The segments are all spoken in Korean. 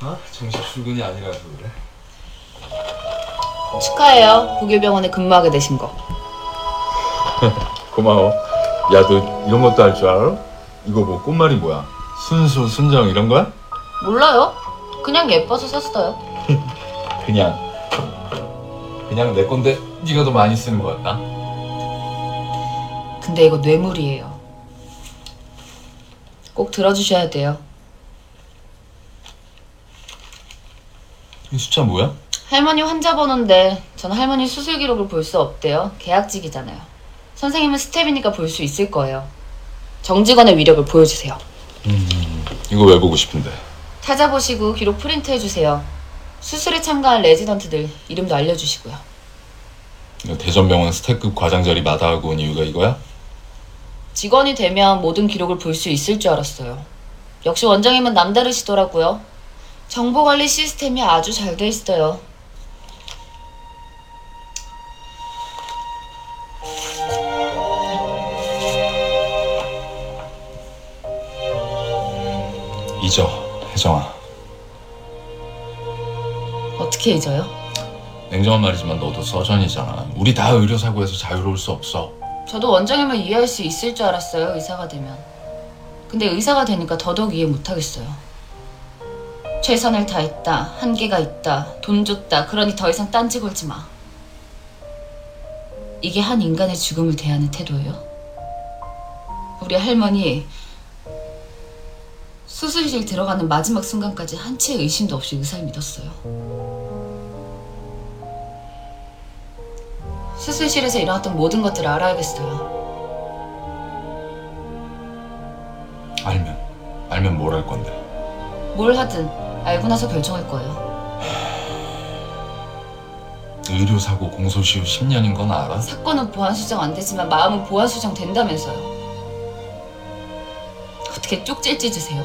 아 정식 출근이 아니라서 그래. 축하해요. 북일병원에 근무하게 되신 거. 고마워. 야 너 이런 것도 할 줄 알아? 이거 뭐 꽃말이 뭐야? 순수 순정 이런 거야? 몰라요. 그냥 예뻐서 샀어요. 그냥 그냥 내 건데 네가 더 많이 쓰는 것 같다. 근데 이거 뇌물이에요. 꼭 들어주셔야 돼요. 이 숫자 뭐야? 할머니 환자 번호인데 전 할머니 수술 기록을 볼 수 없대요. 계약직이잖아요. 선생님은 스탭이니까 볼 수 있을 거예요. 정직원의 위력을 보여주세요. 이거 왜 보고 싶은데? 찾아보시고 기록 프린트 해 주세요. 수술에 참가한 레지던트들 이름도 알려주시고요. 대전병원 스탭급 과장 자리 마다하고 온 이유가 이거야? 직원이 되면 모든 기록을 볼 수 있을 줄 알았어요. 역시 원장님은 남다르시더라고요. 정보관리 시스템이 아주 잘 돼 있어요. 잊어 혜정아. 어떻게 잊어요? 냉정한 말이지만 너도 서전이잖아. 우리 다 의료사고에서 자유로울 수 없어. 저도 원장님을 이해할 수 있을 줄 알았어요, 의사가 되면. 근데 의사가 되니까 더더욱 이해 못하겠어요. 최선을 다했다, 한계가 있다, 돈 줬다, 그러니 더 이상 딴지 걸지 마. 이게 한 인간의 죽음을 대하는 태도예요? 우리 할머니 수술실 들어가는 마지막 순간까지 한 채의 의심도 없이 의사를 믿었어요. 수술실에서 일어났던 모든 것들을 알아야겠어요. 알면 알면 뭘 할 건데? 뭘 하든 알고 나서 결정할 거예요. 의료사고 공소시효 10년인 건 알아? 사건은 보안 수정 안 되지만 마음은 보안 수정 된다면서요. 어떻게 쪽질 찢으세요?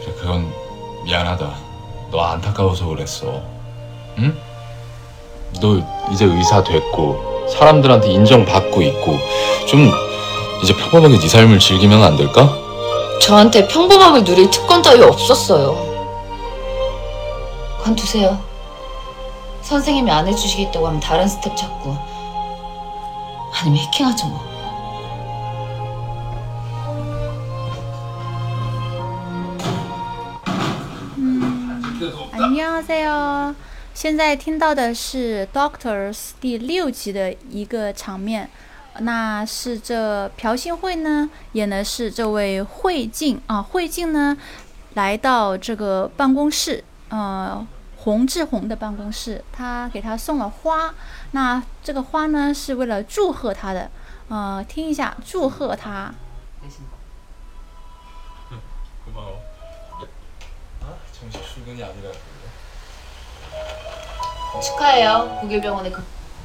그래 그건 미안하다. 너 안타까워서 그랬어. 응? 너 이제 의사 됐고 사람들한테 인정받고 있고 좀 이제 평범하게 네 삶을 즐기면 안 될까? 저한테 평범함을 누릴 특권 따위 없었어요. 관두세요. 선생님이 안 해주시겠다고 하면 다른 스텝 찾고 아니면 해킹하죠 뭐. 음. 안녕하세요。现在听到的是《Doctors》第六集的一个场面， 那是这朴信惠呢演的是这位慧静啊，慧静呢来到这个办公室，呃，洪志宏的办公室，他给他送了花，那这个花呢是为了祝贺他的，呃，听一下祝贺他。 고마워. 아 정식 출근이 아니라 축하해요. 북일병원에 그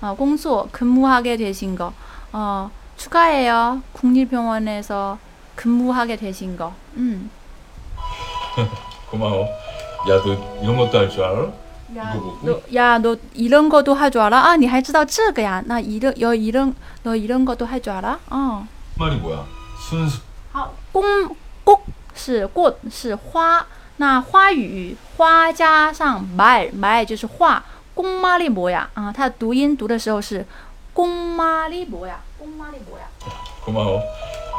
어, 工作 근무하게 되신 거 어, 축하해요 국립병원에서 근무하게 되신 거 음. 고마워. 야 너 이런 것도 할 줄 알아? 야, 이거 뭐 너, 야, 너 이런 것도 할 줄 알아? 아, 你还知道这个呀? 나 이런, 여, 이런, 너 이런 것도 할 줄 알아? 어. 말이 뭐야? 순수 好，公꽃是꽃是花，那花语花加上말 말就是话， 公妈利뭐야啊？它的读音读的时候是公妈利뭐야？公妈利뭐야？ 고마워.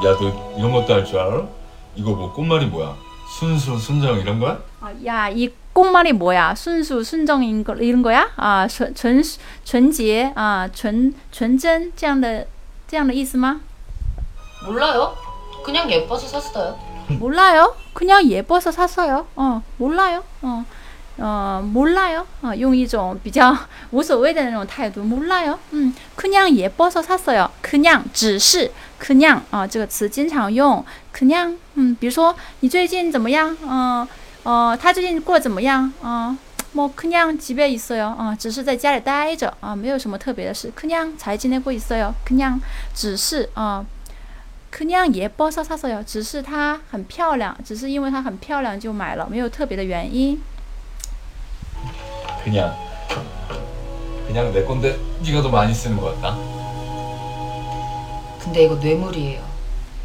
야 너 이런 것도 할 줄 알아? 이거 뭐 꽃말이 뭐야? 순수 순정 이런 거야? 啊呀，一公妈利뭐야？순수순정인거 이런 거야？啊，纯纯纯洁啊，纯纯真这样的这样的意思吗？ 몰라요. 그냥 예뻐서 샀어요. 몰라요. 그냥 예뻐서 샀어요. 어, 몰라요. 어. 呃，몰라요啊，用一种比较无所谓的那种态度，몰라요。嗯，그냥예뻐서샀어요。그냥只是그냥啊，这个词经常用。그냥嗯，比如说你最近怎么样？嗯呃，他最近过得怎么样？啊，뭐그냥집에있어요啊，只是在家里待着啊，没有什么特别的事。그냥才今天过있어요。그냥只是啊。그냥예뻐서샀어요，只是它很漂亮，只是因为它很漂亮就买了，没有特别的原因。 그냥 그냥 내 건데 네가 더 많이 쓰는 것 같다. 근데 이거 뇌물이에요.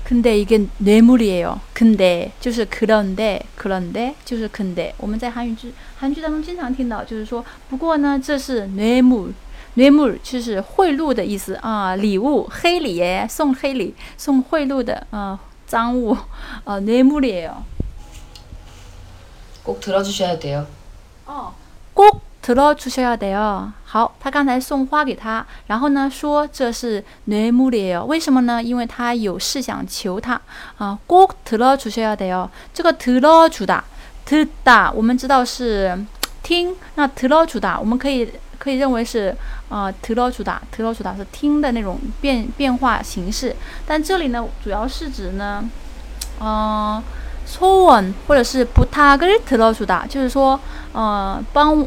근데 이게 뇌물이에요. 근데 就是 그런데 그런데 就是 근데 我们在韩语剧韩剧当中经常听到，就是说，不过呢，这是 뇌물。 뇌물 就是贿赂的意思啊，礼物黑礼耶，送黑礼，送贿赂的啊，赃物啊， 뇌물이에요。 꼭 들어주셔야 돼요. 哦，꼭 들어주셔야 돼요。好，他刚才送花给他，然后呢说这是 뇌물이에요。 为什么呢？因为他有事想求他啊。꼭 들어주셔야 돼요。 这个 들어주다， 듣다， 我们知道是听，那 들어주다， 我们可以可以认为是啊 들어주다， 들어주다 是听的那种变变化形式。但这里呢，主要是指呢，嗯、소원或者是부탁을들어주다， 就是说，呃，帮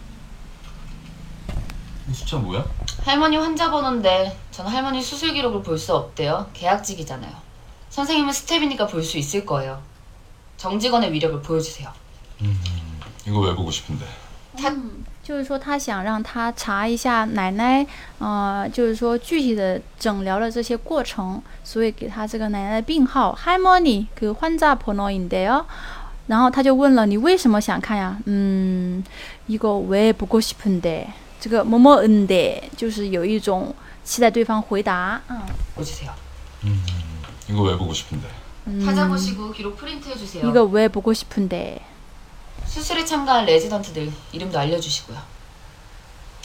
이 숫자 뭐야? 할머니 환자 번호인데 전 할머니 수술 기록을 볼 수 없대요. 계약직이잖아요. 선생님은 스텝이니까 볼 수 있을 거예요. 정직원의 위력을 보여주세요. 이거 왜 보고 싶은데? 嗯，就是说他想让他查一下奶奶，呃，就是说具体的诊疗的这些过程，所以给他这个奶奶的病号할머니 그 환자 번호인데요。 然后他就问了，你为什么想看呀？嗯，이거왜보고싶은 데？ 这个뭐뭐은 데， 就是有一种期待对方回答。嗯 보여주세요. 이거 왜 보고 싶은데? 찾아보시고 기록 프린트해주세요. 이거 왜 보고 싶은데? 수술에 참가한 레지던트들 이름도 알려주시고요.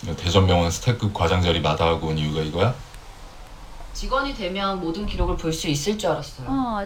이거 대전병원 스태급 과장 자리 마다하고 온 이유가 이거야? 직원이 되면 모든 기록을 볼 수 있을 줄 알았어요. 哦，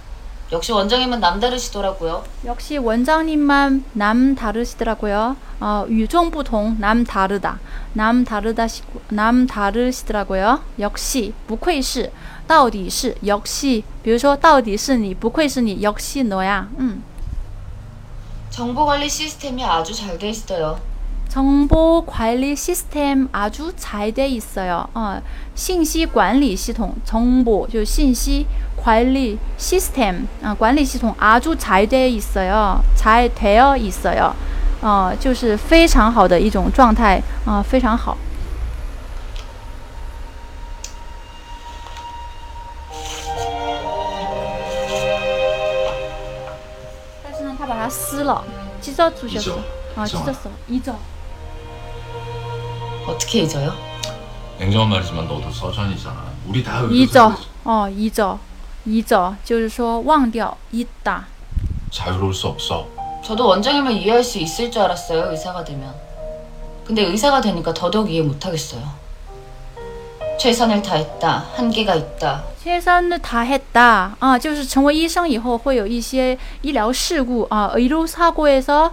역시 원장님은 남다르시더라고요. 역시 원장님만 남다르시더라고요. 어, 유종不同 남다르다 남다르다 남다르시더라고요. 역시 不愧是到底是 역시 比如说到底是你不愧是你 역시 너야. 음. 정보 관리 시스템이 아주 잘 돼 있어요. 정보 관리 시스템 아주 잘 돼 있어요. 어, 信息管理系统 정보 就信息管理 시스템 아, 管理系统 아주 잘 돼 있어요. 잘 되어 있어요. 어, 就是非常好的一种状态啊、非常好。但是呢，他把它撕了，찢어주셨어 잊어. 아, 잊어. 찢었 어. 잊어. 어떻게 잊어요? 냉정한 말이지만 너도 서전이잖아. 우리 다 의료사 잊어. 어, 잊어. 잊어. 就是说忘掉 잊다. 자유로울 수 없어. 저도 원장님을 이해할 수 있을 줄 알았어요. 의사가 되면. 근데 의사가 되니까 더더욱 이해 못하겠어요. 최선을 다했다. 한계가 있다. 최선을다했다啊，就是成为医生以后会有一些医疗事故啊，의료사고에서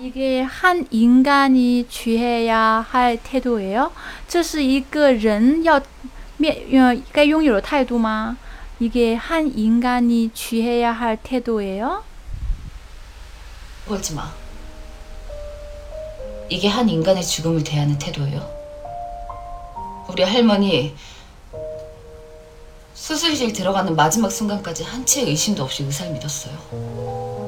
이게 한 인간이 취해야 할 태도예요? 这是一个人要面呃该拥有的态度吗？ 이게 한 인간이 취해야 할 태도예요? 걸지 마. 이게 한 인간의 죽음을 대하는 태도예요? 우리 할머니 수술실 들어가는 마지막 순간까지 한치의 의심도 없이 의사를 믿었어요.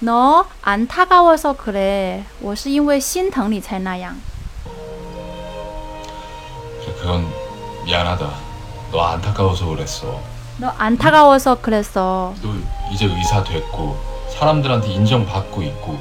너안타까워서그래。我是因为心疼你才那样。 그래 그건 미안하다 너 안타까워서 그랬어 너 안타까워서 그랬어. 너 이제 의사 됐고 사람들한테 인정받고 있고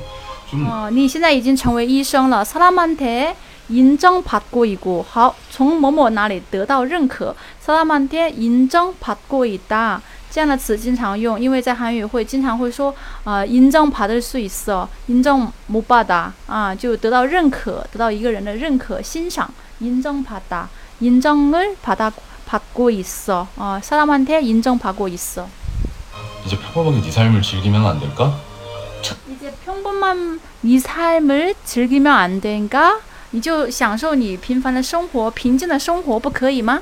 좀 哦，你现在已经成为医生了，사람한테인정받고있고，好，从某某那里得到认可，사람한테인정받고있다。 这样的词经常用，因为在韩语会经常会说，呃，인정받을수있어，인정못받아啊，就得到认可，得到一个人的认可、欣赏，인정받다인정을받아받고있어啊，사람한테인정받고있어。 이제 평범하게 네 삶을 즐기면 안 될까? 이제 평범한 네 삶을 즐기면 안 된가? 你就享受你平凡的生活，平静的生活，不可以吗？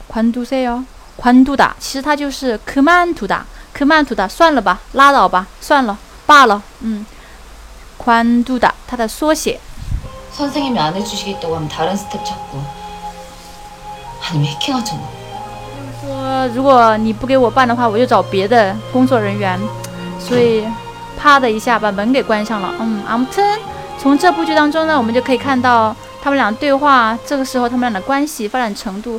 관두세요. 관두다. 其实它就是 그만두다. 그만두다. 算了吧,拉倒吧,算了,罢了. 음. 관두다. 它的缩写. 선생님이 안 해주시겠다고 하면 다른 스텝 찾고 아니면 해킹하죠 뭐. 说如果你不给我办的话，我就找别的工作人员。所以啪的一下把门给关上了。嗯，아무튼从这部剧当中呢，我们就可以看到他们俩对话，这个时候他们俩的关系发展程度，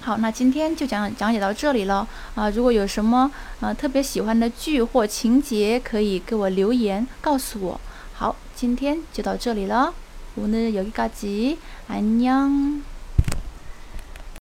好，那今天就讲讲解到这里了啊、如果有什么呃特别喜欢的剧或情节，可以给我留言告诉我。好，今天就到这里了。오늘여기까지안녕